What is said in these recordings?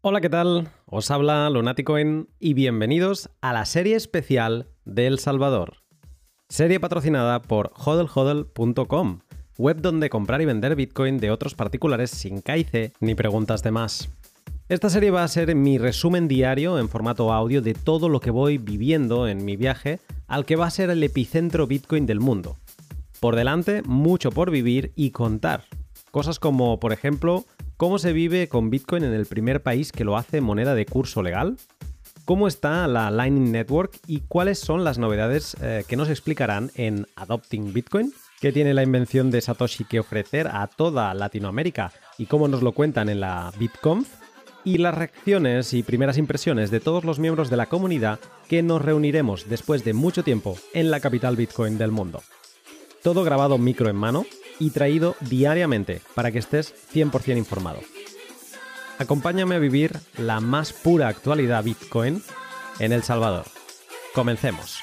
Hola, ¿qué tal? Os habla Lunaticoin y bienvenidos a la serie especial de El Salvador. Serie patrocinada por hodlhodl.com, web donde comprar y vender Bitcoin de otros particulares sin caice ni preguntas de más. Esta serie va a ser mi resumen diario en formato audio de todo lo que voy viviendo en mi viaje al que va a ser el epicentro Bitcoin del mundo. Por delante, mucho por vivir y contar. Cosas como, por ejemplo, cómo se vive con Bitcoin en el primer país que lo hace moneda de curso legal, cómo está la Lightning Network y cuáles son las novedades eh, que nos explicarán en Adopting Bitcoin, qué tiene la invención de Satoshi que ofrecer a toda Latinoamérica y cómo nos lo cuentan en la BitConf, y las reacciones y primeras impresiones de todos los miembros de la comunidad que nos reuniremos después de mucho tiempo en la capital Bitcoin del mundo. Todo grabado micro en mano y traído diariamente para que estés 100% informado. Acompáñame a vivir la más pura actualidad Bitcoin en El Salvador. Comencemos.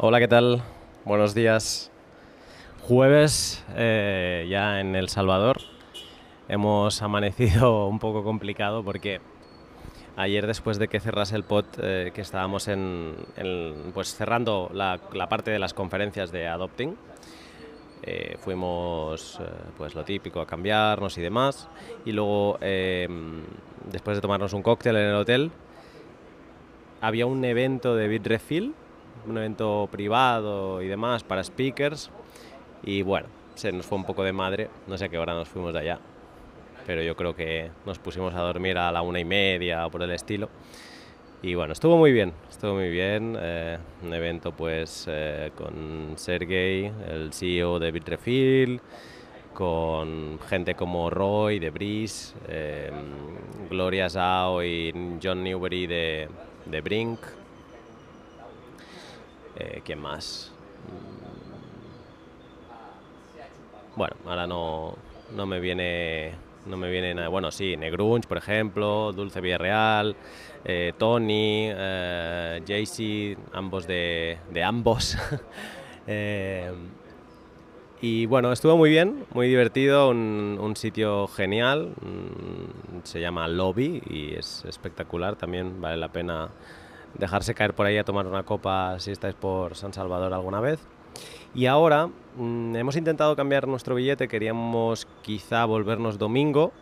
Hola, ¿qué tal? Buenos días. Jueves eh, ya en El Salvador. Hemos amanecido un poco complicado porque ayer después de que cerrase el pod, eh, que estábamos en, pues cerrando la, parte de las conferencias de Adopting, eh, fuimos eh, pues lo típico a cambiarnos y demás. Y luego después de tomarnos un cóctel en el hotel había un evento de Bitrefill, un evento privado y demás para speakers. Y bueno, se nos fue un poco de madre, no sé a qué hora nos fuimos de allá, pero yo creo que nos pusimos a dormir a la una y media o por el estilo. Y bueno, estuvo muy bien, estuvo muy bien. eh, un evento pues eh, con Sergey, el CEO de Bitrefill, con gente como Roy de Breeze, eh, Gloria Zhao y John Newbery de, de Brink. Eh, ¿Quién más? Bueno, ahora no, no me viene no me viene nada. Bueno, sí, Negrunch, por ejemplo, Dulce Villarreal, eh, Tony, eh, ambos de, ambos. Eh, y bueno, estuvo muy bien, muy divertido, un, un sitio genial. mm, Se llama Lobby y es espectacular. También vale la pena dejarse caer por ahí a tomar una copa si estáis por San Salvador alguna vez. Y ahora mm, hemos intentado cambiar nuestro billete, queríamos quizá volvernos domingo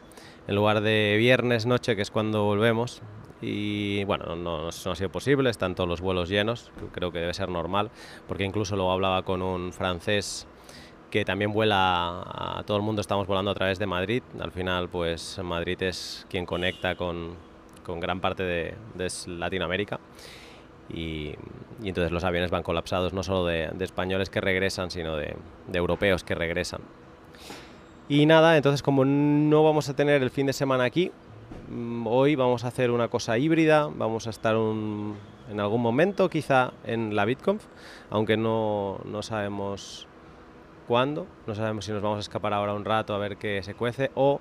en lugar de viernes noche, que es cuando volvemos. Y bueno, no, no ha sido posible, están todos los vuelos llenos, creo que debe ser normal, porque incluso luego hablaba con un francés que también vuela a todo el mundo, estamos volando a través de Madrid. Al final, pues Madrid es quien conecta con, con gran parte de Latinoamérica. Y, y entonces los aviones van colapsados no solo de, de españoles que regresan, sino de, de europeos que regresan. Y nada, entonces como no vamos a tener el fin de semana aquí, mm, hoy vamos a hacer una cosa híbrida, vamos a estar un- en algún momento quizá en la BitConf, aunque no, no sabemos cuándo, no sabemos si nos vamos a escapar ahora un rato a ver qué se cuece o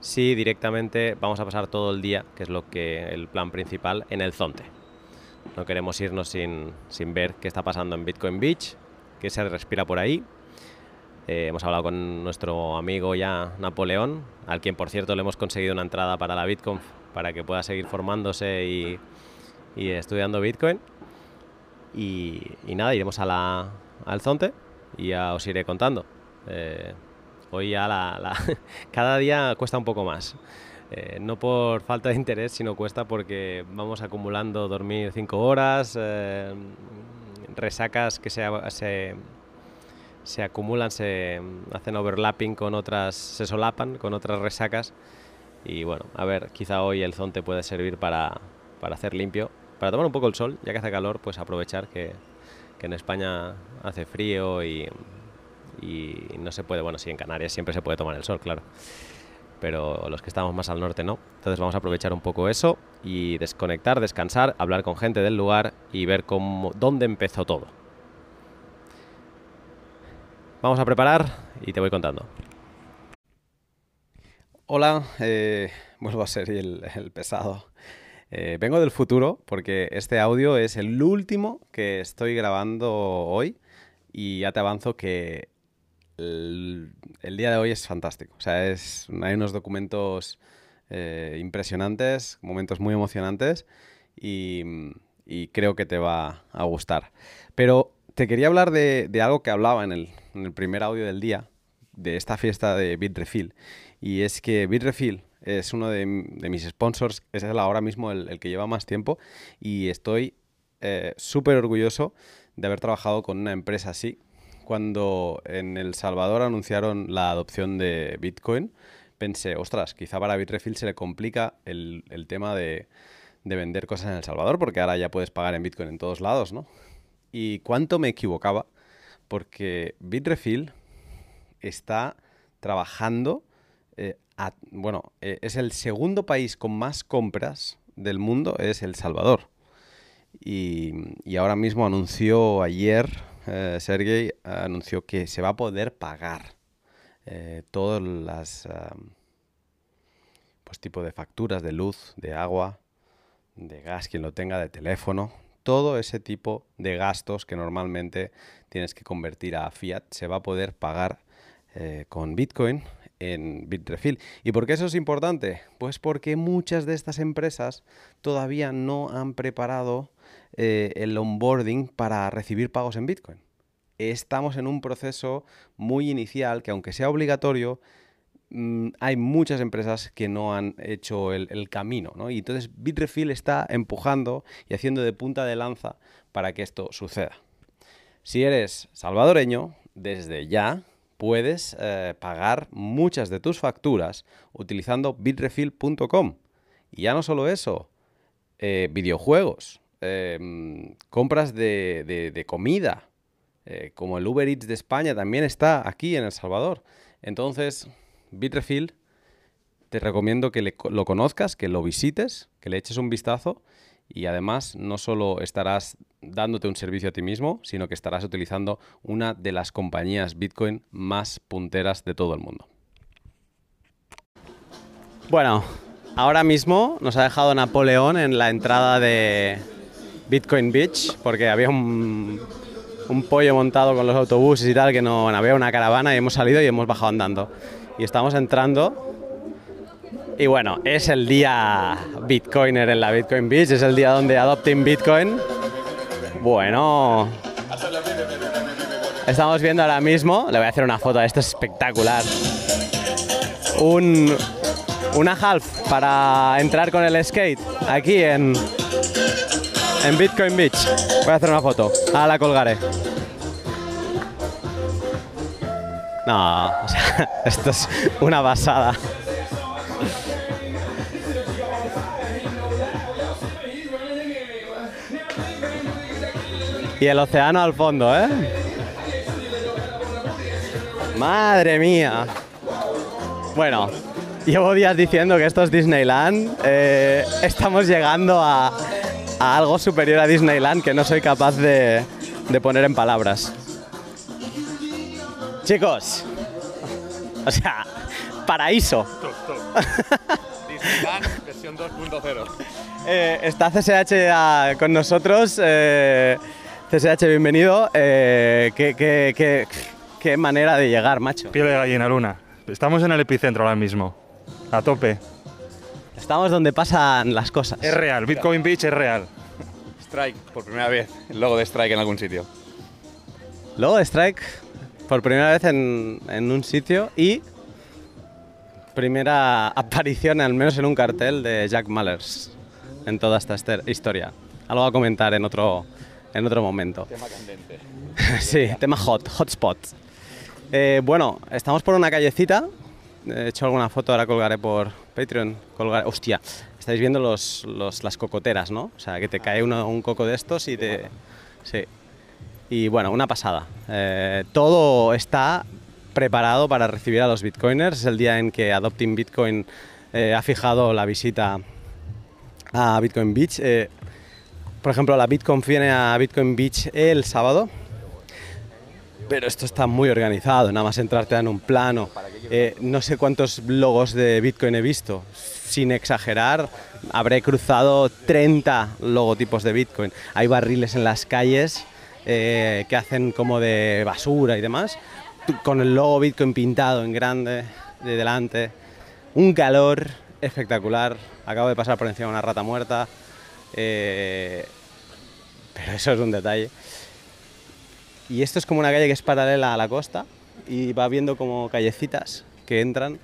si directamente vamos a pasar todo el día, que es lo que el plan principal, en el Zonte. No queremos irnos sin, sin ver qué está pasando en Bitcoin Beach, qué se respira por ahí. Eh, hemos hablado con nuestro amigo ya Napoleón, al quien por cierto le hemos conseguido una entrada para la BitConf para que pueda seguir formándose y, y estudiando Bitcoin. Y, y nada, iremos a la, al Zonte y ya os iré contando. Eh, hoy ya la, cada día cuesta un poco más. Eh, no por falta de interés, sino cuesta porque vamos acumulando dormir 5 horas, eh, resacas que se, se, se acumulan, se hacen overlapping con otras, se solapan con otras resacas. Y bueno, a ver, quizá hoy el zonte puede servir para, para hacer limpio, para tomar un poco el sol, ya que hace calor, pues aprovechar que, que en España hace frío y, y no se puede, bueno, sí, en Canarias siempre se puede tomar el sol, claro pero los que estamos más al norte no. Entonces vamos a aprovechar un poco eso y desconectar, descansar, hablar con gente del lugar y ver cómo, dónde empezó todo. Vamos a preparar y te voy contando. Hola, eh, vuelvo a ser el, pesado. Eh, vengo del futuro porque este audio es el último que estoy grabando hoy y ya te avanzo que el, día de hoy es fantástico. O sea, hay unos documentos eh, impresionantes, momentos muy emocionantes y, creo que te va a gustar. Pero te quería hablar de, algo que hablaba en el, el, primer audio del día, de esta fiesta de Bitrefill. Y es que Bitrefill es uno de, mis sponsors, es ahora mismo el, que lleva más tiempo y estoy eh, súper orgulloso de haber trabajado con una empresa así. Cuando en El Salvador anunciaron la adopción de Bitcoin, pensé, ostras, quizá para Bitrefill se le complica el, tema de, vender cosas en El Salvador, porque ahora ya puedes pagar en Bitcoin en todos lados, ¿no? Y cuánto me equivocaba, porque Bitrefill está trabajando, eh, bueno, eh, es el segundo país con más compras del mundo, es El Salvador. Y, ahora mismo anunció ayer, eh, anunció que se va a poder pagar eh, todas las pues tipo de facturas de luz, de agua, de gas, quien lo tenga, de teléfono, todo ese tipo de gastos que normalmente tienes que convertir a fiat se va a poder pagar eh, con Bitcoin en Bitrefill. ¿Y por qué eso es importante? Pues porque muchas de estas empresas todavía no han preparado eh, el onboarding para recibir pagos en Bitcoin estamos en un proceso muy inicial que aunque sea obligatorio, mm, hay muchas empresas que no han hecho el, camino, ¿no? Y entonces Bitrefill está empujando y haciendo de punta de lanza para que esto suceda. Si eres salvadoreño, desde ya puedes eh, pagar muchas de tus facturas utilizando bitrefill.com. Y ya no solo eso, eh, videojuegos, eh, compras de comida, eh, como el Uber Eats de España, también está aquí en El Salvador. Entonces, Bitrefill, te recomiendo que lo conozcas, que lo visites, que le eches un vistazo y además no solo estarás dándote un servicio a ti mismo, sino que estarás utilizando una de las compañías Bitcoin más punteras de todo el mundo. Bueno, ahora mismo nos ha dejado Napoleón en la entrada de Bitcoin Beach porque había un pollo montado con los autobuses y tal, que no había una caravana y hemos salido y hemos bajado andando. Y estamos entrando. Y bueno, es el día Bitcoiner en la Bitcoin Beach, es el día donde adopten Bitcoin. Bueno, estamos viendo ahora mismo, le voy a hacer una foto, esto es espectacular. Un, una half para entrar con el skate aquí en, en Bitcoin Beach. Voy a hacer una foto. Ahora la colgaré. No, o sea, esto es una basada. Y el océano al fondo, ¿eh? Madre mía. Bueno, llevo días diciendo que esto es Disneyland. Eh, estamos llegando a, a algo superior a Disneyland que no soy capaz de, poner en palabras. Chicos, o sea, paraíso. Disneyland versión 2.0. Eh, está CSH con nosotros. Eh, CSH, bienvenido. Eh, qué, qué manera de llegar, macho. Piel de gallina, Luna. Estamos en el epicentro ahora mismo. A tope. Estamos donde pasan las cosas. Es real, Bitcoin Beach es real. Strike, por primera vez, el logo de Strike en algún sitio. Logo de Strike, por primera vez en, un sitio y primera aparición, al menos en un cartel, de Jack Mallers en toda esta historia. Algo a comentar en otro, en otro momento. Tema candente. sí, tema hot, hotspot. Eh, bueno, estamos por una callecita. He hecho alguna foto, ahora colgaré por, Patreon, colgar. Hostia, estáis viendo los, las cocoteras, ¿no? O sea, que te cae un coco de estos y te. Sí. Y bueno, una pasada. Eh, todo está preparado para recibir a los bitcoiners. Es el día en que Adopting Bitcoin eh, ha fijado la visita a Bitcoin Beach. Eh, por ejemplo, la Bitcoin viene a Bitcoin Beach el sábado. pero esto está muy organizado, nada más entrar te dan un plano. Eh, no sé cuántos logos de Bitcoin he visto, sin exagerar, habré cruzado 30 logotipos de Bitcoin. Hay barriles en las calles eh, que hacen como de basura y demás, con el logo Bitcoin pintado en grande de delante. Un calor espectacular. Acabo de pasar por encima de una rata muerta. Eh, pero eso es un detalle. Y esto es como una calle que es paralela a la costa y va viendo como callecitas que entran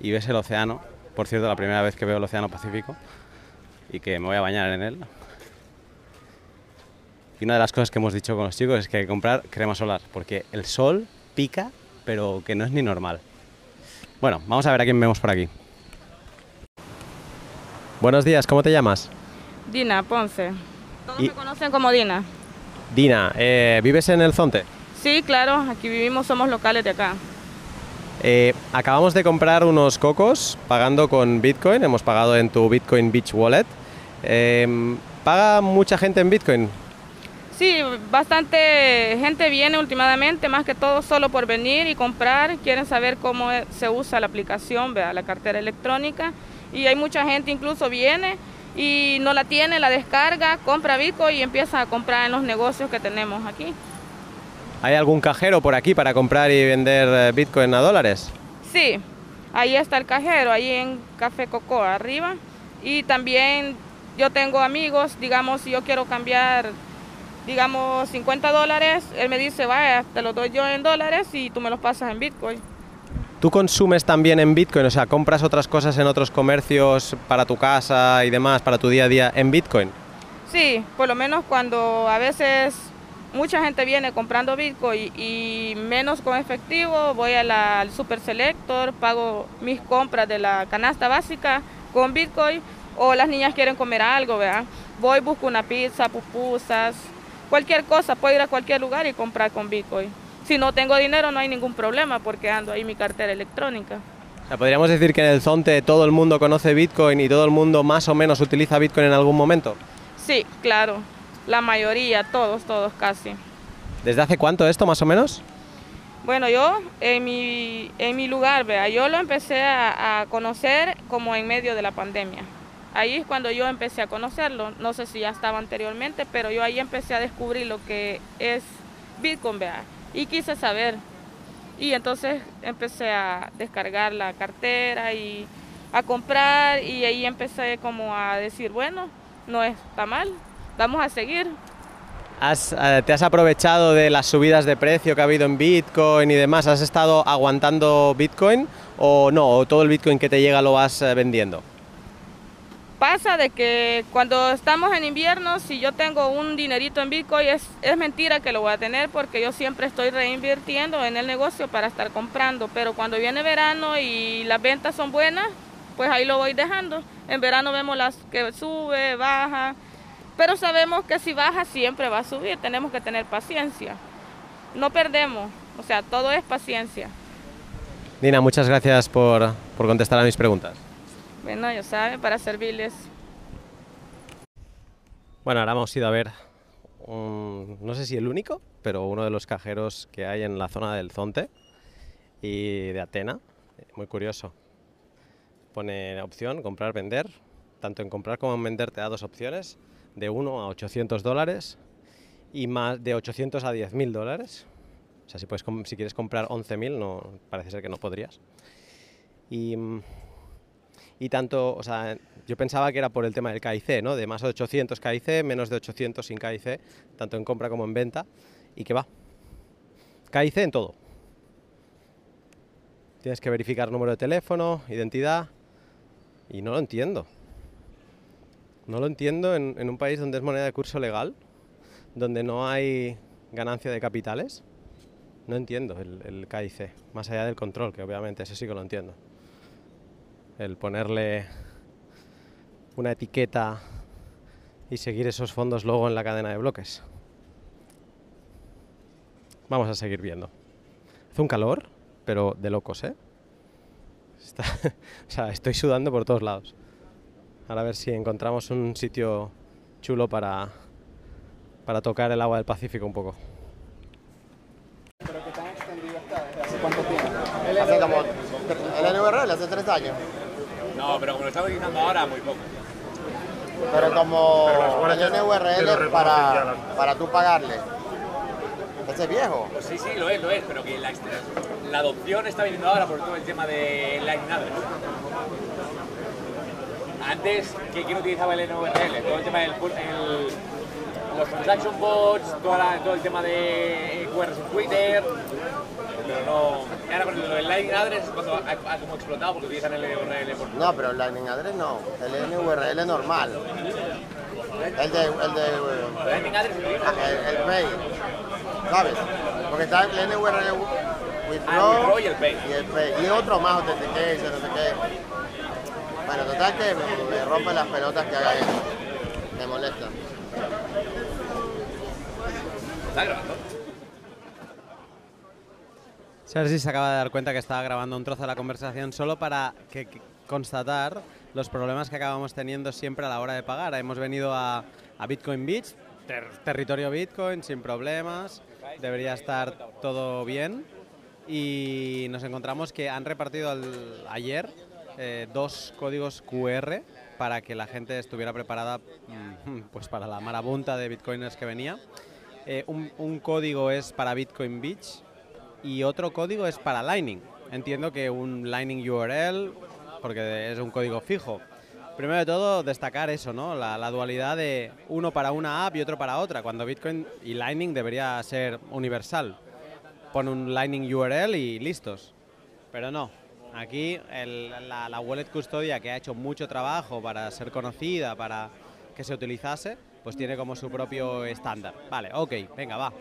y ves el océano. Por cierto, la primera vez que veo el océano Pacífico y que me voy a bañar en él. Y una de las cosas que hemos dicho con los chicos es que hay que comprar crema solar, porque el sol pica, pero que no es ni normal. Bueno, vamos a ver a quién vemos por aquí. Buenos días, ¿cómo te llamas? Dina Ponce. Todos Y- me conocen como Dina. Dina, eh, ¿vives en el Zonte? Sí, claro, aquí vivimos, somos locales de acá. Eh, acabamos de comprar unos cocos pagando con Bitcoin, hemos pagado en tu Bitcoin Beach Wallet. Eh, ¿Paga mucha gente en Bitcoin? Sí, bastante gente viene últimamente, más que todo solo por venir y comprar, quieren saber cómo se usa la aplicación, vea, la cartera electrónica. Y hay mucha gente incluso viene y no la tiene, la descarga, compra Bitcoin y empieza a comprar en los negocios que tenemos aquí. ¿Hay algún cajero por aquí para comprar y vender eh, Bitcoin a dólares? Sí, ahí está el cajero, ahí en Café Coco arriba. Y también yo tengo amigos, digamos, si yo quiero cambiar, digamos, 50 dólares, él me dice, vaya, te los doy yo en dólares y tú me los pasas en Bitcoin. ¿Tú consumes también en Bitcoin? O sea, ¿compras otras cosas en otros comercios para tu casa y demás, para tu día a día en Bitcoin? Sí, por lo menos cuando a veces mucha gente viene comprando Bitcoin y menos con efectivo, voy a la- al Super Selector, pago mis compras de la canasta básica con Bitcoin o las niñas quieren comer algo, ¿verdad? Voy, busco una pizza, pupusas, cualquier cosa, puedo ir a cualquier lugar y comprar con Bitcoin. Si no tengo dinero no hay ningún problema porque ando ahí mi cartera electrónica. O sea, podríamos decir que en el Zonte todo el mundo conoce Bitcoin y todo el mundo más o menos utiliza Bitcoin en algún momento. Sí, claro, la mayoría, todos, todos casi. ¿Desde hace cuánto esto más o menos? Bueno, yo en mi, en mi lugar, vea, yo lo empecé a, a conocer como en medio de la pandemia. Ahí es cuando yo empecé a conocerlo. No sé si ya estaba anteriormente, pero yo ahí empecé a descubrir lo que es Bitcoin, vea, y quise saber. Y entonces empecé a descargar la cartera y a comprar y ahí empecé como a decir, bueno, no está mal, vamos a seguir. ¿Has, eh, ¿Te has aprovechado de las subidas de precio que ha habido en Bitcoin y demás? ¿Has estado aguantando Bitcoin o no? ¿O todo el Bitcoin que te llega lo vas eh, vendiendo? Pasa de que cuando estamos en invierno, si yo tengo un dinerito en Bitcoin, es, es mentira que lo voy a tener porque yo siempre estoy reinvirtiendo en el negocio para estar comprando. Pero cuando viene verano y las ventas son buenas, pues ahí lo voy dejando. En verano vemos las que sube, baja, pero sabemos que si baja siempre va a subir, tenemos que tener paciencia. No perdemos, o sea, todo es paciencia. Dina, muchas gracias por, por contestar a mis preguntas. Bueno, ya saben, para servirles. Bueno, ahora hemos ido a ver, no sé si el único, pero uno de los cajeros que hay en la zona del Zonte y de Atena. Muy curioso. Pone opción comprar, vender. Tanto en comprar como en vender te da dos opciones, de 1 a 800 dólares y más de 800 a 10.000 dólares. O sea, si quieres comprar 11.000, no, parece ser que no podrías. Y, mm, y tanto, o sea, yo pensaba que era por el tema del KIC, ¿no? De más de 800 KIC, menos de 800 sin KIC, tanto en compra como en venta, y que va. KIC en todo. Tienes que verificar número de teléfono, identidad, y no lo entiendo. No lo entiendo en, un país donde es moneda de curso legal, donde no hay ganancia de capitales. No entiendo el, el KIC, más allá del control, que obviamente eso sí que lo entiendo el ponerle una etiqueta y seguir esos fondos luego en la cadena de bloques. Vamos a seguir viendo. Hace un calor, pero de locos, ¿eh? Está- o sea, estoy sudando por todos lados. Ahora a ver si encontramos un sitio chulo para, para tocar el agua del Pacífico un poco. cuánto tiene? Hace como el NVRL hace tres años. No, pero como lo estamos utilizando ahora, muy poco. Pero como Pero NVRL reconocen ya para, para tú pagarle. Ese es viejo. Pues sí, sí, lo es, lo es, pero que la, la adopción está viniendo ahora por todo el tema de Lightning Address. Antes, ¿qué- ¿quién utilizaba el NVRL? Todo el tema del el- los transaction bots, toda la- todo el tema de QRs en Twitter, pero no... Ahora del Lightning Address es cuando ha, ha como explotado porque utilizan el NVRL por... No, pero el Lightning Address no. El NVRL normal. El de. El de. El Lightning Address ah, el, el Pay. ¿Sabes? Porque está el Ah, el Withdraw withdraw y el pay. y el Pay. Y otro más, Authentication, no sé qué. Bueno, total que me, me las pelotas que haga eso. Me molesta. ¿Está grabando? Sergi se acaba de dar cuenta que estaba grabando un trozo de la conversación solo para que, que- constatar los problemas que acabamos teniendo siempre a la hora de pagar. Hemos venido a, a Bitcoin Beach, ter- territorio Bitcoin, sin problemas, debería estar todo bien. Y nos encontramos que han repartido ayer eh, dos códigos QR para que la gente estuviera preparada mm, pues para la marabunta de bitcoiners que venía. Eh, un, un código es para Bitcoin Beach y otro código es para Lightning. Entiendo que un Lightning URL, porque es un código fijo. Primero de todo, destacar eso, ¿no? La, la dualidad de uno para una app y otro para otra, cuando Bitcoin y Lightning debería ser universal. Pon un Lightning URL y listos. Pero no. Aquí el- la, la wallet custodia que ha hecho mucho trabajo para ser conocida, para que se utilizase, pues tiene como su propio estándar. Vale, ok, venga, va.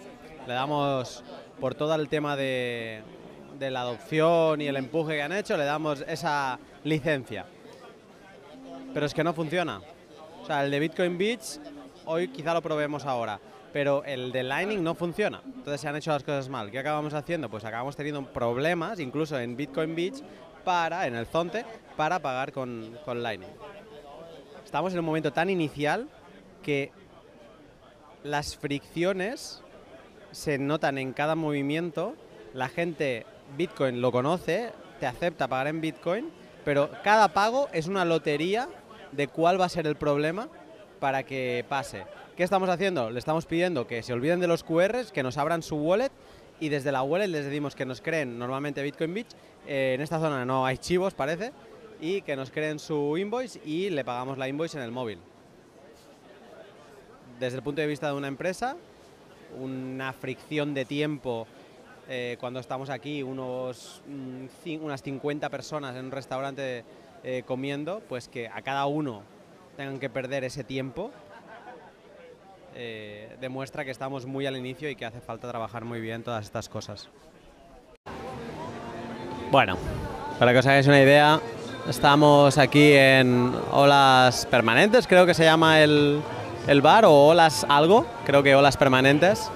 Le damos por todo el tema de, la adopción y el empuje que han hecho, le damos esa licencia. Pero es que no funciona. O sea, el de Bitcoin Beach, hoy quizá lo probemos ahora, pero el de Lightning no funciona. Entonces se han hecho las cosas mal. ¿Qué acabamos haciendo? Pues acabamos teniendo problemas, incluso en Bitcoin Beach, para, en el Zonte, para pagar con, con Lightning. Estamos en un momento tan inicial que las fricciones se notan en cada movimiento. La gente Bitcoin lo conoce, te acepta pagar en Bitcoin, pero cada pago es una lotería de cuál va a ser el problema para que pase. ¿Qué estamos haciendo? Le estamos pidiendo que se olviden de los QRs, que nos abran su wallet y desde la wallet les decimos que nos creen normalmente Bitcoin Beach. En esta zona no hay chivos, parece, y que nos creen su invoice y le pagamos la invoice en el móvil. Desde el punto de vista de una empresa, una fricción de tiempo eh, cuando estamos aquí, unos, mm, unas 50 personas en un restaurante eh, comiendo, pues que a cada uno tengan que perder ese tiempo, eh, demuestra que estamos muy al inicio y que hace falta trabajar muy bien todas estas cosas. Bueno, para que os hagáis una idea, estamos aquí en Olas Permanentes, creo que se llama el, el bar, o Olas algo, creo que Olas Permanentes,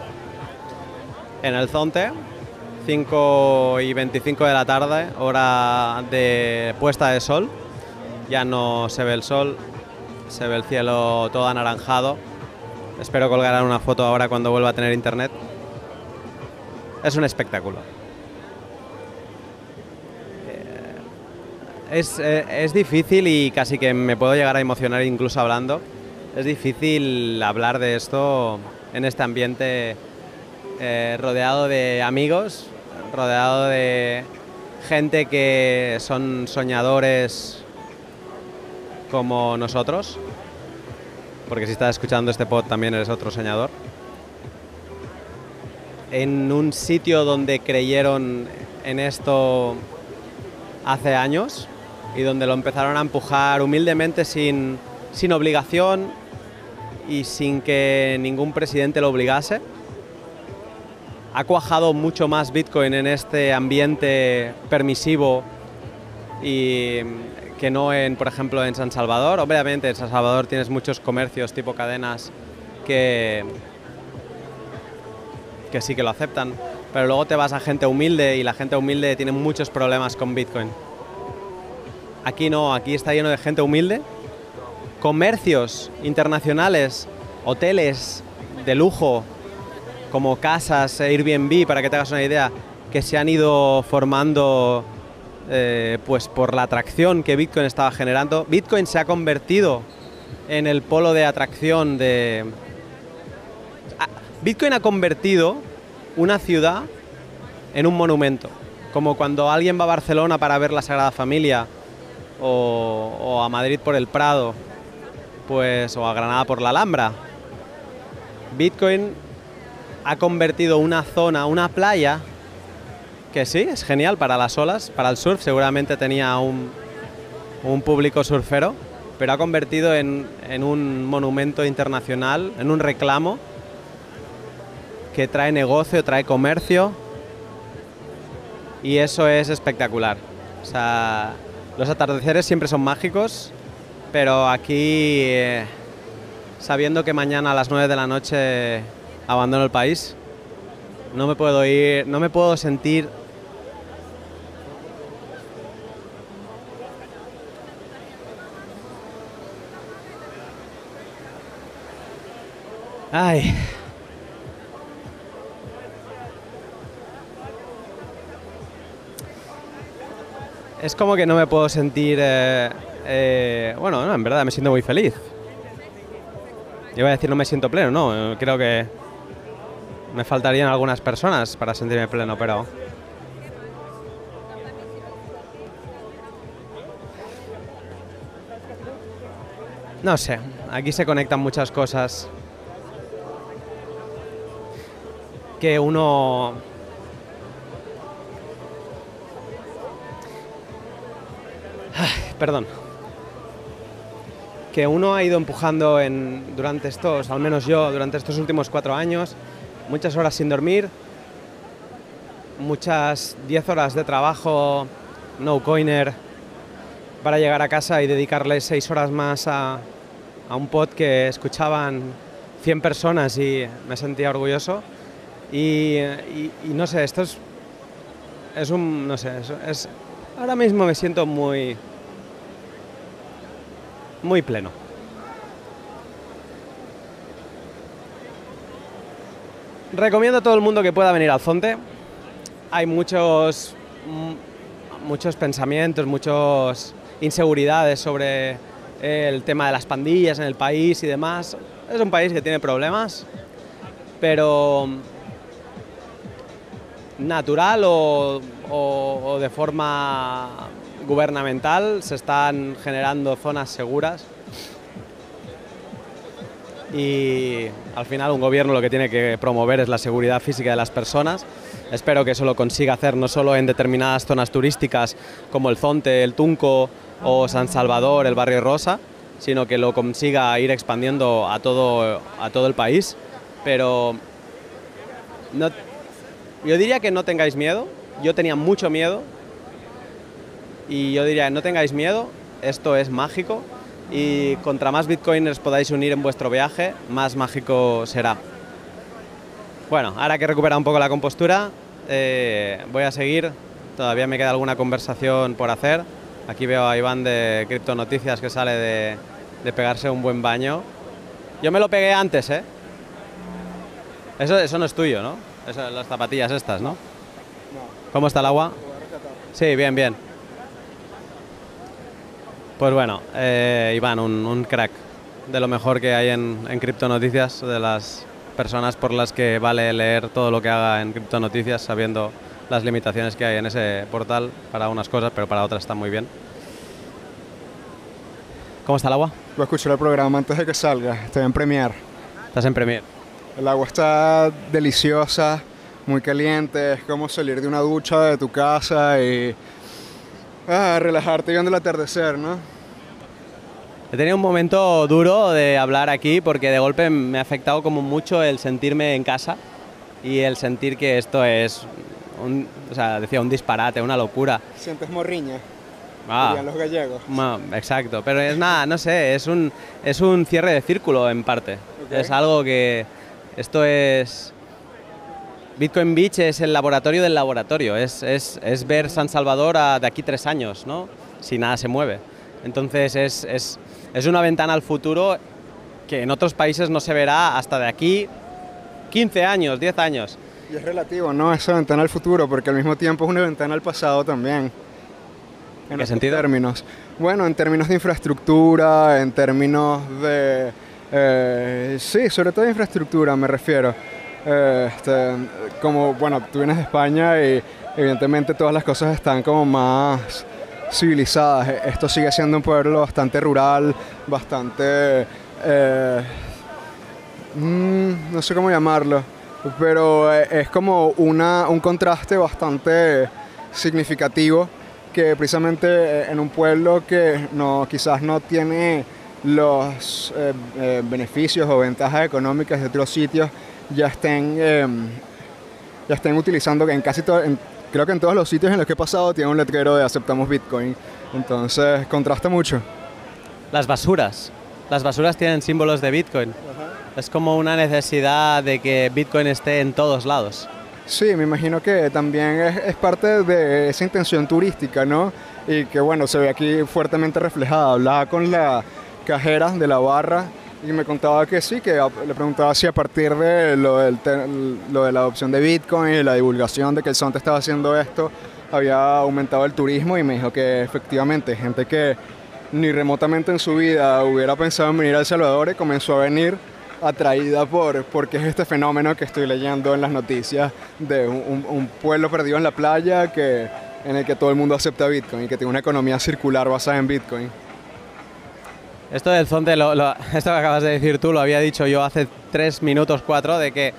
en el Zonte, 5 y 25 de la tarde, hora de puesta de sol. Ya no se ve el sol, se ve el cielo todo anaranjado. Espero colgar una foto ahora cuando vuelva a tener internet. Es un espectáculo. Eh, Es, eh, es difícil y casi que me puedo llegar a emocionar incluso hablando. Es difícil hablar de esto en este ambiente eh, rodeado de amigos, rodeado de gente que son soñadores como nosotros, porque si estás escuchando este pod también eres otro soñador. En un sitio donde creyeron en esto hace años y donde lo empezaron a empujar humildemente sin, sin obligación y sin que ningún presidente lo obligase. Ha cuajado mucho más Bitcoin en este ambiente permisivo y que no en, por ejemplo, en San Salvador. Obviamente en San Salvador tienes muchos comercios tipo cadenas que, que sí que lo aceptan, pero luego te vas a gente humilde y la gente humilde tiene muchos problemas con Bitcoin. Aquí no, aquí está lleno de gente humilde, comercios internacionales, hoteles de lujo, como casas, Airbnb, para que te hagas una idea, que se han ido formando eh, pues por la atracción que Bitcoin estaba generando. Bitcoin se ha convertido en el polo de atracción de... Bitcoin ha convertido una ciudad en un monumento, como cuando alguien va a Barcelona para ver la Sagrada Familia o a Madrid por el Prado, pues o a Granada por la Alhambra. Bitcoin ha convertido una zona, una playa, que sí, es genial para las olas, para el surf, seguramente tenía un, un público surfero, pero ha convertido en, en un monumento internacional, en un reclamo que trae negocio, trae comercio y eso es espectacular. O sea, los atardeceres siempre son mágicos, pero aquí, eh, sabiendo que mañana a las 9 de la noche abandono el país, no me puedo ir, no me puedo sentir Ay. Es como que no me puedo sentir... eh, eh, bueno, no, en verdad me siento muy feliz. Iba a decir no me siento pleno, no. Creo que me faltarían algunas personas para sentirme pleno, pero... No sé, aquí se conectan muchas cosas que uno perdón que uno ha ido empujando durante estos, al menos yo, durante estos últimos cuatro años, muchas horas sin dormir, muchas 10 horas de trabajo no coiner para llegar a casa y dedicarle seis horas más a, un pod que escuchaban 100 personas y me sentía orgulloso. Y, no sé, esto es, es un, no sé, es- ahora mismo me siento muy, muy pleno. Recomiendo a todo el mundo que pueda venir al Zonte. Hay muchos, mm, muchos pensamientos, muchas inseguridades sobre el tema de las pandillas en el país y demás. Es un país que tiene problemas, pero natural o, o- o de forma gubernamental se están generando zonas seguras y al final un gobierno lo que tiene que promover es la seguridad física de las personas. Espero que eso lo consiga hacer no solo en determinadas zonas turísticas como el Zonte, el Tunco o San Salvador, el barrio Rosa, sino que lo consiga ir expandiendo a todo, a todo el país. Pero no, yo diría que no tengáis miedo. Yo tenía mucho miedo. Y yo diría, no tengáis miedo. Esto es mágico. Y contra más bitcoiners podáis unir en vuestro viaje, más mágico será. Bueno, ahora que he recuperado un poco la compostura, eh, voy a seguir. Todavía me queda alguna conversación por hacer. Aquí veo a Iván de Cripto Noticias que sale de, de pegarse un buen baño. Yo me lo pegué antes, ¿eh? Eso, eso no es tuyo, ¿no? Eso, las zapatillas estas, ¿no? ¿Cómo está el agua? Sí, bien, bien. Pues bueno, eh, Iván, un, un crack de lo mejor que hay en, en Cripto Noticias, de las personas por las que vale leer todo lo que haga en Cripto Noticias, sabiendo las limitaciones que hay en ese portal para unas cosas, pero para otras está muy bien. ¿Cómo está el agua? Voy a escuchar el programa antes de que salga. Estoy en Premiere. Estás en Premier. El agua está deliciosa, muy caliente. Es como salir de una ducha de tu casa y ah, relajarte viendo el atardecer, ¿no? He tenido un momento duro de hablar aquí porque de golpe me ha afectado como mucho el sentirme en casa y el sentir que esto es, un, o sea, decía, un disparate, una locura. Sientes morriña, Ah. los gallegos. Ma- exacto, pero es nada, no sé, es un, es un cierre de círculo en parte. Es algo que esto es... Bitcoin Beach es el laboratorio del laboratorio, es, es, es ver San Salvador a- de aquí tres años, ¿no? Si nada se mueve. Entonces es, es, es una ventana al futuro que en otros países no se verá hasta de aquí 15 años, 10 años. Y es relativo, ¿no? Esa ventana al futuro, porque al mismo tiempo es una ventana al pasado también. ¿En qué sentido? términos. Bueno, en términos de infraestructura, en términos de... eh, sí, sobre todo de infraestructura me refiero. Eh, este, como, bueno, tú vienes de España y evidentemente todas las cosas están como más civilizadas. Esto sigue siendo un pueblo bastante rural, bastante... eh, mm, no sé cómo llamarlo, pero eh, es como una, un contraste bastante significativo que precisamente en un pueblo que no, quizás no tiene los beneficios o ventajas económicas de otros sitios ya estén, eh, ya estén utilizando en casi todo, en- creo que en todos los sitios en los que he pasado tiene un letrero de aceptamos Bitcoin. Entonces contrasta mucho. Las basuras. Las basuras tienen símbolos de Bitcoin. Es como una necesidad de que Bitcoin esté en todos lados. Sí, me imagino que también es, es parte de esa intención turística, ¿no? Y que bueno, se ve aquí fuertemente reflejada. Hablaba con la cajera de la barra y me contaba que sí, que le preguntaba si a partir de lo, de la adopción de Bitcoin y la divulgación de que el Sonte estaba haciendo esto, había aumentado el turismo y me dijo que efectivamente gente que ni remotamente en su vida hubiera pensado en venir a El Salvador comenzó a venir atraída por porque es este fenómeno que estoy leyendo en las noticias de un- un pueblo perdido en la playa que en el que todo el mundo acepta Bitcoin y que tiene una economía circular basada en Bitcoin. Esto del zonte, lo- lo- esto que acabas de decir tú, lo había dicho yo hace tres minutos, cuatro, de que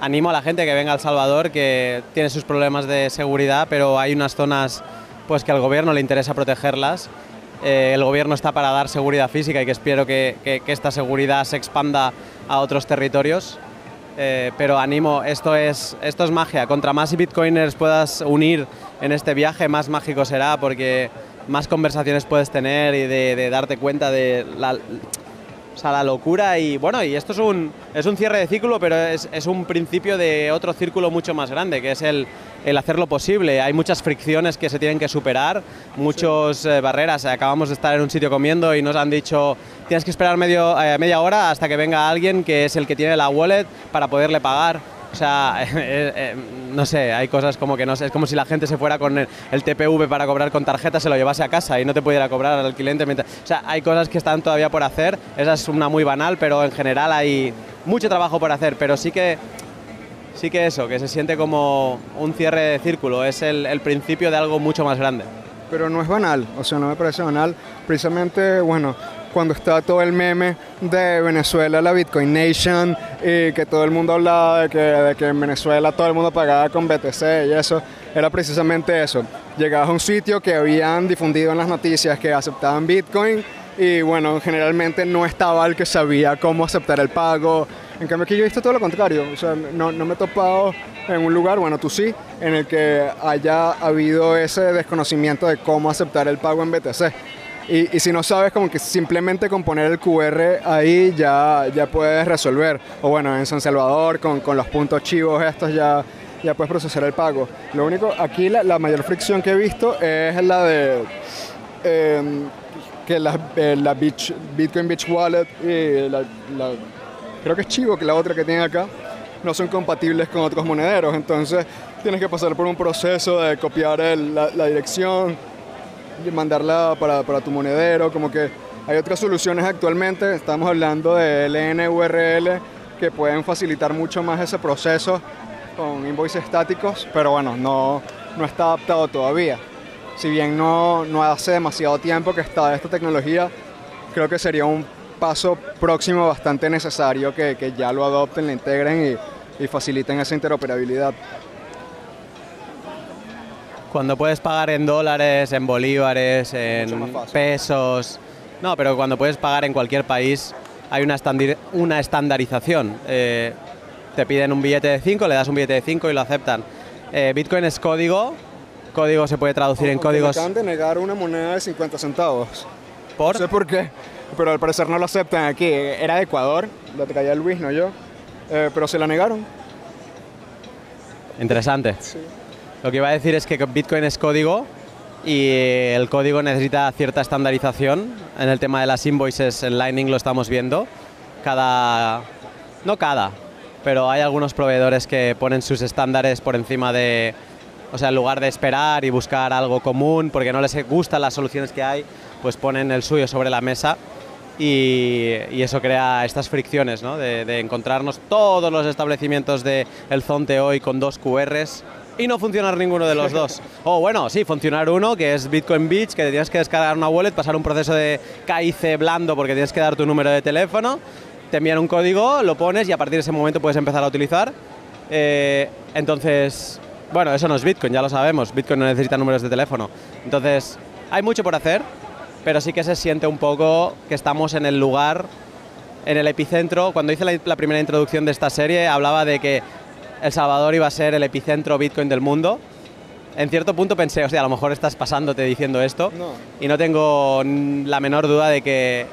animo a la gente que venga a El Salvador, que tiene sus problemas de seguridad, pero hay unas zonas pues que al gobierno le interesa protegerlas. Eh, el gobierno está para dar seguridad física y que espero que, que- que esta seguridad se expanda a otros territorios. Eh, pero animo, esto es, esto es magia. Contra más bitcoiners puedas unir en este viaje, más mágico será porque más conversaciones puedes tener y de, darte cuenta de la, o sea, la locura y bueno, y esto es un, es un cierre de ciclo, pero es, es un principio de otro círculo mucho más grande, que es el, el hacerlo posible. Hay muchas fricciones que se tienen que superar, muchas eh, barreras. Acabamos de estar en un sitio comiendo y nos han dicho tienes que esperar medio, eh, media hora hasta que venga alguien que es el que tiene la wallet para poderle pagar. O sea, eh, eh, no sé, hay cosas como que no sé, es como si la gente se fuera con el, el TPV para cobrar con tarjeta, se lo llevase a casa y no te pudiera cobrar al cliente. mientras- o sea, hay cosas que están todavía por hacer, esa es una muy banal, pero en general hay mucho trabajo por hacer, pero sí que, sí que eso, que se siente como un cierre de círculo, es el, el principio de algo mucho más grande. Pero no es banal, o sea, no me parece banal. Precisamente, bueno, cuando estaba todo el meme de Venezuela, la Bitcoin Nation, y que todo el mundo hablaba de que, de que en Venezuela todo el mundo pagaba con BTC y eso, era precisamente eso. Llegabas a un sitio que habían difundido en las noticias que aceptaban Bitcoin y bueno, generalmente no estaba el que sabía cómo aceptar el pago. En cambio aquí yo he visto todo lo contrario, o sea, no, no me he topado en un lugar, bueno, tú sí, en el que haya habido ese desconocimiento de cómo aceptar el pago en BTC. Y, y si no sabes, como que simplemente con poner el QR ahí ya, ya puedes resolver. O bueno, en San Salvador con, con los puntos chivos estos ya, ya puedes procesar el pago. Lo único, aquí la, la mayor fricción que he visto es la de eh, que la, eh, la Beach- Bitcoin Beach Wallet y la, la- creo que es Chivo, que la otra que tiene acá, no son compatibles con otros monederos. Entonces tienes que pasar por un proceso de copiar el- la, dirección mandarla para, para tu monedero. Como que hay otras soluciones actualmente. Estamos hablando de LNURL que pueden facilitar mucho más ese proceso con invoices estáticos, pero bueno, no, no está adaptado todavía. Si bien no, no hace demasiado tiempo que está esta tecnología, creo que sería un paso próximo bastante necesario que, que ya lo adopten, lo integren y, y faciliten esa interoperabilidad. Cuando puedes pagar en dólares, en bolívares, en pesos. No, pero cuando puedes pagar en cualquier país hay una, una estandarización. Eh, te piden un billete de 5, le das un billete de 5 y lo aceptan. Eh, Bitcoin es código. Código se puede traducir en Aunque me códigos acaban de negar una moneda de 50 centavos. por. No sé por qué, pero al parecer no lo aceptan aquí. Era de Ecuador, lo traía Luis, no yo. Eh, pero se la negaron. Interesante. Lo que iba a decir es que Bitcoin es código y el código necesita cierta estandarización. En el tema de las invoices en Lightning lo estamos viendo. Cada, no cada, pero hay algunos proveedores que ponen sus estándares por encima de, o sea, en lugar de esperar y buscar algo común, porque no les gustan las soluciones que hay, pues ponen el suyo sobre la mesa y, eso crea estas fricciones, ¿no? de, de encontrarnos todos los establecimientos de El Zonte hoy con dos QRs y no funcionar ninguno de los dos. O bueno, sí, funcionar uno, que es Bitcoin Beach, que tienes que descargar una wallet, pasar un proceso de KIC blando porque tienes que dar tu número de teléfono, te envían un código, lo pones y a partir de ese momento puedes empezar a utilizar. Eh, entonces, bueno, eso no es Bitcoin, ya lo sabemos, Bitcoin no necesita números de teléfono. Entonces, hay mucho por hacer, pero sí que se siente un poco que estamos en el lugar, en el epicentro. Cuando hice la primera introducción de esta serie, hablaba de que el Salvador iba a ser el epicentro Bitcoin del mundo. En cierto punto pensé, o sea, a lo mejor estás pasándote diciendo esto No. y no tengo la menor duda de que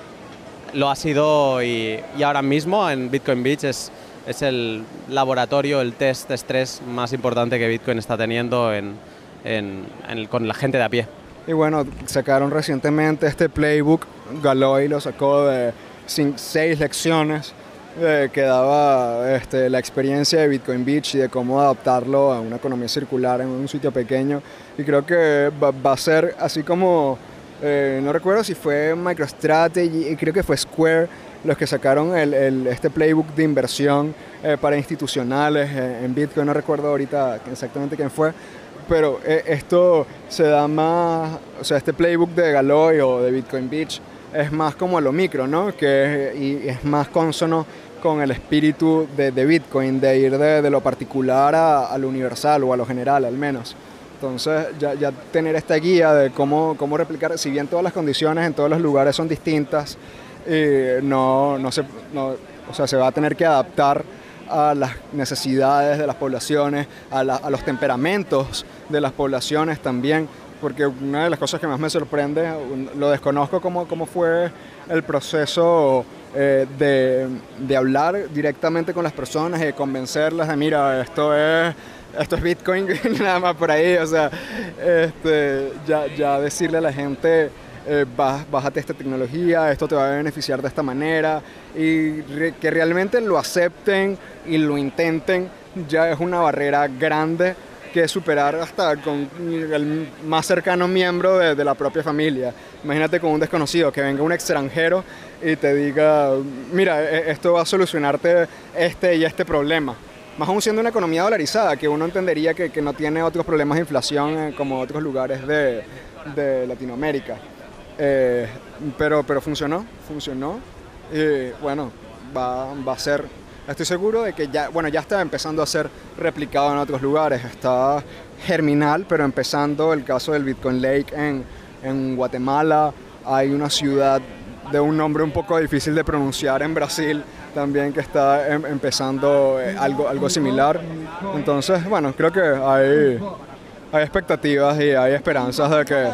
lo ha sido y, y ahora mismo en Bitcoin Beach es, es el laboratorio, el test de estrés más importante que Bitcoin está teniendo en- en- en el- con la gente de a pie. Y bueno, sacaron recientemente este playbook, Galoy lo sacó de cin- seis lecciones eh, que daba este, la experiencia de Bitcoin Beach y de cómo adaptarlo a una economía circular en un sitio pequeño. Y creo que va, va a ser así como, eh, no recuerdo si fue MicroStrategy y creo que fue Square los que sacaron el, el- este playbook de inversión eh, para institucionales eh, en Bitcoin, no recuerdo ahorita exactamente quién fue, pero eh, esto se da más, o sea, este playbook de Galoy o de Bitcoin Beach es más como a lo micro, ¿no? Que y es más consono con el espíritu de, de Bitcoin, de ir de, de lo particular a, a lo universal o a lo general al menos. Entonces, ya, ya tener esta guía de cómo, cómo replicar, si bien todas las condiciones en todos los lugares son distintas, eh, no, no se, no- o sea, se va a tener que adaptar a las necesidades de las poblaciones, a, la- a los temperamentos de las poblaciones también, porque una de las cosas que más me sorprende, lo desconozco cómo, cómo fue el proceso eh, de, de hablar directamente con las personas y de convencerlas de, mira, esto es, esto es Bitcoin, nada más por ahí, o sea, este, ya, ya decirle a la gente, eh, "Bá- bájate esta tecnología, esto te va a beneficiar de esta manera, y re- que realmente lo acepten y lo intenten, ya es una barrera grande que superar hasta con el más cercano miembro de, de la propia familia. Imagínate con un desconocido, que venga un extranjero y te diga, mira, e- esto va a solucionarte este y este problema. Más aún siendo una economía dolarizada, que uno entendería que, que no tiene otros problemas de inflación eh, como otros lugares de, de Latinoamérica. Eh, pero, pero funcionó, funcionó. Y bueno, va, va a ser, estoy seguro de que ya, bueno, ya está empezando a ser replicado en otros lugares. Está germinal, pero empezando el caso del Bitcoin Lake en, en Guatemala. Hay una ciudad de un nombre un poco difícil de pronunciar en Brasil también que está em- empezando eh, algo, algo similar. Entonces, bueno, creo que hay, hay expectativas y hay esperanzas de que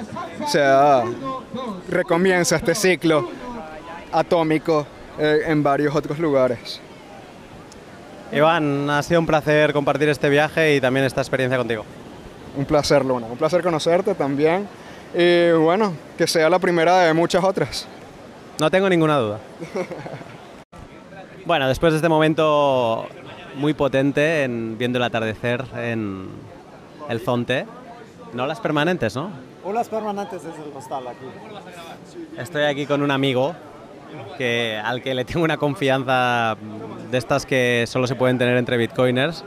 sea, recomience este ciclo atómico eh, en varios otros lugares. Iván, ha sido un placer compartir este viaje y también esta experiencia contigo. Un placer, Luna. Un placer conocerte también. Y bueno, que sea la primera de muchas otras. No tengo ninguna duda. Bueno, después de este momento muy potente en viendo el atardecer en el Zonte, no las permanentes, ¿no? Olas permanentes es el hostal aquí. Estoy aquí con un amigo que, al que le tengo una confianza de estas que solo se pueden tener entre bitcoiners,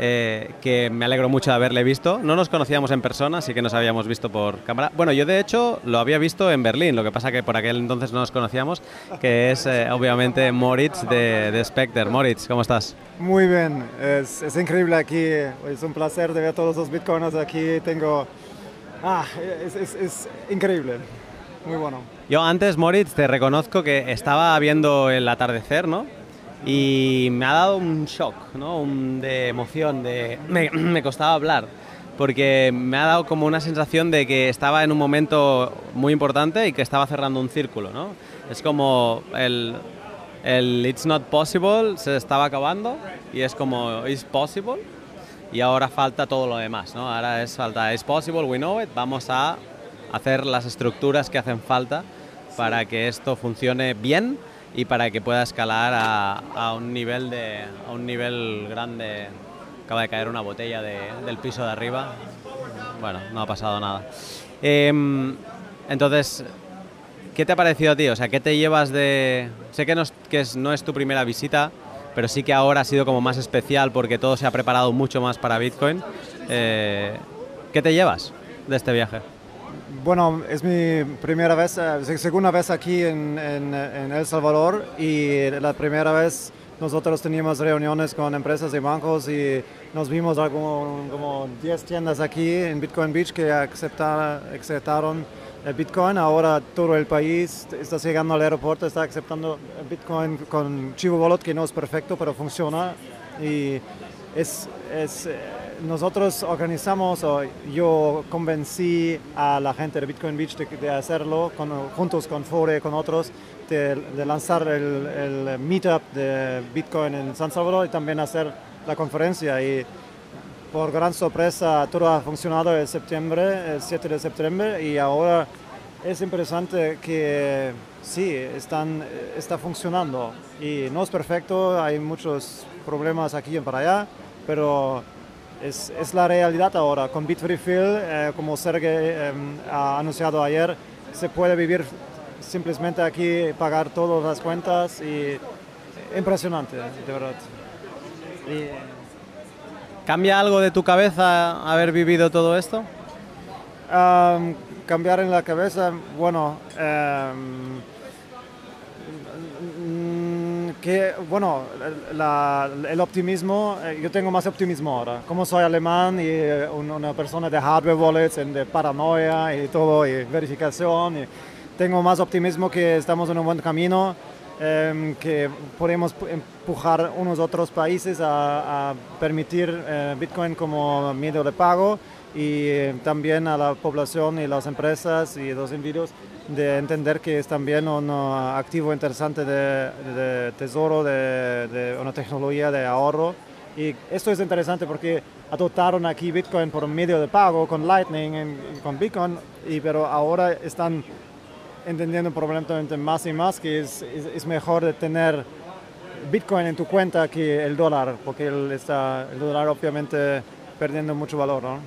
eh, que me alegro mucho de haberle visto. No nos conocíamos en persona, sí que nos habíamos visto por cámara. Bueno, yo de hecho lo había visto en Berlín, lo que pasa que por aquel entonces no nos conocíamos, que es eh, obviamente Moritz de, de Spectre. Moritz, ¿cómo estás? Muy bien, es, es increíble aquí. Es un placer de ver todos los bitcoiners aquí. Tengo. Ah, es, es- es increíble. Muy bueno. Yo antes, Moritz, te reconozco que estaba viendo el atardecer, ¿no? Y me ha dado un shock, ¿no? Un de emoción, de... Me, me costaba hablar, porque me ha dado como una sensación de que estaba en un momento muy importante y que estaba cerrando un círculo, ¿no? Es como el, el It's not possible se estaba acabando y es como It's possible y ahora falta todo lo demás, ¿no? Ahora es falta It's possible, we know it, vamos a hacer las estructuras que hacen falta para que esto funcione bien y para que pueda escalar a, a un nivel de a un nivel grande. Acaba de caer una botella de- del piso de arriba. Bueno, no ha pasado nada. Em, entonces, ¿qué te ha parecido a ti? O sea, ¿qué te llevas de...? Sé que, no es, que es- no es tu primera visita, pero sí que ahora ha sido como más especial porque todo se ha preparado mucho más para Bitcoin. Eh, ¿Qué te llevas de este viaje? Bueno, es mi primera vez, eh, se- segunda vez aquí en, en- en El Salvador y la primera vez nosotros teníamos reuniones con empresas y bancos y nos vimos como, como 10 tiendas aquí en Bitcoin Beach que aceptar- aceptaron Bitcoin. Ahora todo el país está llegando al aeropuerto, está aceptando Bitcoin con Chivo Wallet que no es perfecto pero funciona y es, es, eh, nosotros organizamos, yo convencí a la gente de Bitcoin Beach de, hacerlo juntos con Fore, con otros, de, lanzar el, el meetup de Bitcoin en San Salvador y también hacer la conferencia. Y por gran sorpresa todo ha funcionado en septiembre, el 7 de septiembre, y ahora es interesante que sí, están, está funcionando. Y no es perfecto, hay muchos problemas aquí y para allá, pero es, es la realidad ahora. Con Bitrefill, eh, como Sergey eh, ha anunciado ayer, se puede vivir simplemente aquí, pagar todas las cuentas y impresionante, de verdad. Y, ¿Cambia algo de tu cabeza haber vivido todo esto? Am, cambiar en la cabeza, bueno, em, que, bueno, el optimismo, eh, yo tengo más optimismo ahora. Como soy alemán y eh, un- una persona de hardware wallets, de paranoia y todo, y verificación, y tengo más optimismo que estamos en un buen camino, em, que podemos pu- empujar unos otros países a, permitir eh, Bitcoin como medio de pago y también a la población y las empresas y los individuos de entender que es también un uh, activo interesante de, de tesoro, de, de una tecnología de ahorro. Y esto es interesante porque adoptaron aquí Bitcoin por medio de pago con Lightning y con Bitcoin, y, pero ahora están entendiendo probablemente más y más que es, es, es mejor de tener Bitcoin en tu cuenta que el dólar, porque el, está, el dólar obviamente perdiendo mucho valor. ¿no?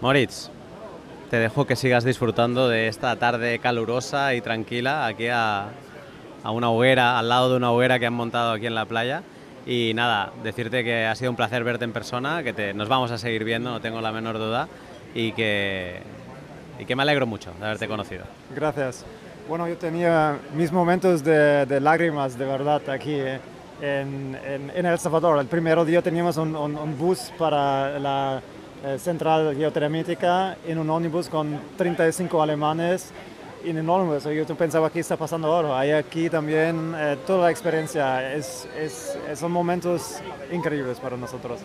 Moritz, te dejo que sigas disfrutando de esta tarde calurosa y tranquila aquí a, una hoguera, al lado de una hoguera que han montado aquí en la playa. Y nada, decirte que ha sido un placer verte en persona, que nos vamos a seguir viendo, no tengo la menor duda, y que, y que me alegro mucho de haberte conocido. Gracias. Bueno, yo tenía mis momentos de, de lágrimas, de verdad, aquí eh, en, El Salvador. El primer día teníamos un, un- bus para la central geotermítica en un ómnibus con 35 alemanes en enormes. Yo pensaba, ¿qué está pasando ahora? Hay aquí también eh, toda la experiencia. Es, es- son momentos increíbles para nosotros.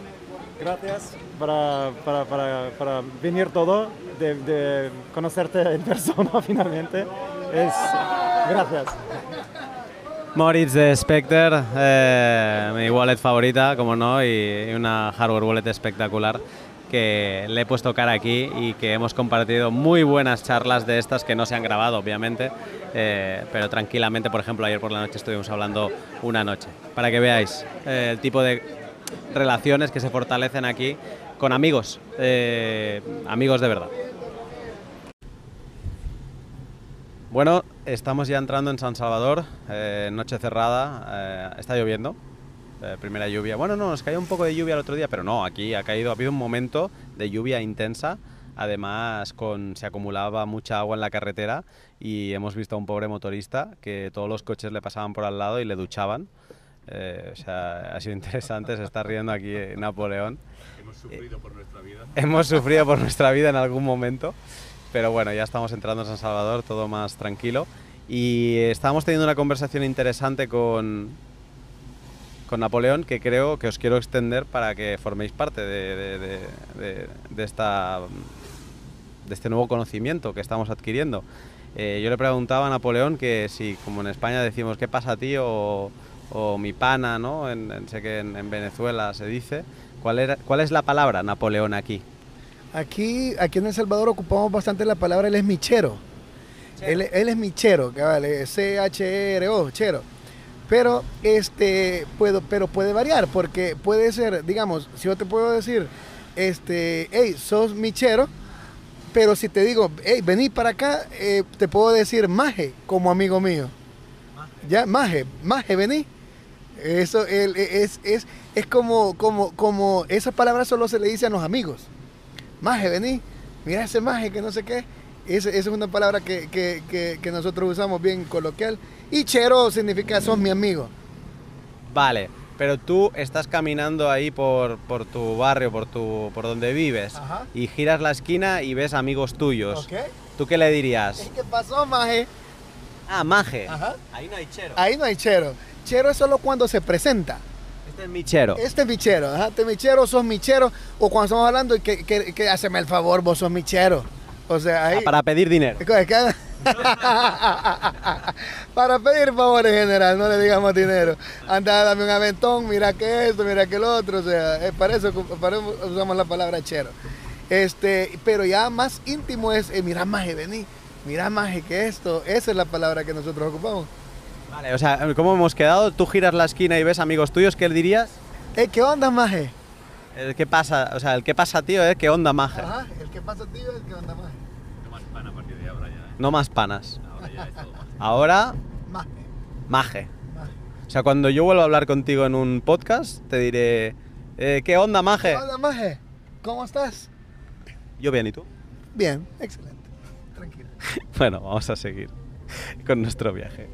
Gracias para, para, para, para venir todo, de, de conocerte en persona finalmente. Es, gracias. Moritz de Spectre, eh, mi wallet favorita, como no, y una hardware wallet espectacular que le he puesto cara aquí y que hemos compartido muy buenas charlas de estas que no se han grabado, obviamente, eh, pero tranquilamente, por ejemplo, ayer por la noche estuvimos hablando una noche, para que veáis eh, el tipo de relaciones que se fortalecen aquí con amigos, eh, amigos de verdad. Bueno, estamos ya entrando en San Salvador, noche cerrada, está lloviendo, eh, primera lluvia. Bueno, no, nos cayó un poco de lluvia el otro día, pero no, aquí ha caído, ha habido un momento de lluvia intensa, además con, se acumulaba mucha agua en la carretera y hemos visto a un pobre motorista que todos los coches le pasaban por al lado y le duchaban. Eh, o sea, ha sido interesante, se está riendo aquí Napoleón. Hemos sufrido por nuestra vida. Hemos sufrido por nuestra vida en algún momento, pero bueno, ya estamos entrando en San Salvador, todo más tranquilo. Y estábamos teniendo una conversación interesante con, con Napoleón que creo que os quiero extender para que forméis parte de, de- de- de- de esta, de este nuevo conocimiento que estamos adquiriendo. Eh, yo le preguntaba a Napoleón que si, como en España decimos, ¿qué pasa tío? O, o mi pana, ¿no? En- en- sé que en, en Venezuela se dice. ¿Cuál, era, ¿Cuál es la palabra Napoleón aquí? Aquí, aquí en El Salvador ocupamos bastante la palabra el esmichero. Él, él es mi chero, cabal, es C-H-E-R-O, chero. Pero, este, puedo, pero puede variar, porque puede ser, digamos, si yo te puedo decir, este, hey, sos mi chero, pero si te digo, hey, vení para acá, eh, te puedo decir maje como amigo mío. Ya, maje, maje, vení. Eso el- es, es, es como, como, como, esa palabra solo se le dice a los amigos. Maje, vení, mira ese maje que no sé qué. Esa, es una palabra que, que- que- que nosotros usamos bien coloquial. Y chero significa sos mi amigo. Vale, pero tú estás caminando ahí por, por tu barrio, por, tu, por donde vives, Ajá. y giras la esquina y ves amigos tuyos. ¿Ok? ¿Tú qué le dirías? ¿Qué pasó, maje? Ah, maje. Ajá. Ahí no hay chero. Ahí no hay chero. Chero es solo cuando se presenta. Este es mi chero. Este es mi chero, ajá, este es mi chero, sos mi chero. O cuando estamos hablando, que, que, que haceme el favor, vos sos mi chero. O sea, ahí. Ah, Para pedir dinero. Para pedir favor en general, no le digamos dinero. Anda, dame un aventón, mira que esto, mira que lo otro. O sea, para, eso, para eso usamos la palabra chero. Este, pero ya más íntimo es, eh, mira maje, vení, mira maje que esto. Esa es la palabra que nosotros ocupamos. Vale, o sea, ¿cómo hemos quedado? Tú giras la esquina y ves amigos tuyos, ¿qué le dirías? Eh, ¿qué onda, maje? El que pasa, o sea, el que pasa, tío, ¿eh? ¿Qué onda, maje? Ajá, el que pasa tío es que onda maje. No más panas. Ahora, Maje. maje. O sea, cuando yo vuelva a hablar contigo en un podcast, te diré, eh, ¿qué onda, maje? ¿Qué onda, maje? ¿Cómo estás? Yo bien, ¿y tú? Bien, excelente. Tranquilo. Bueno, vamos a seguir con nuestro viaje.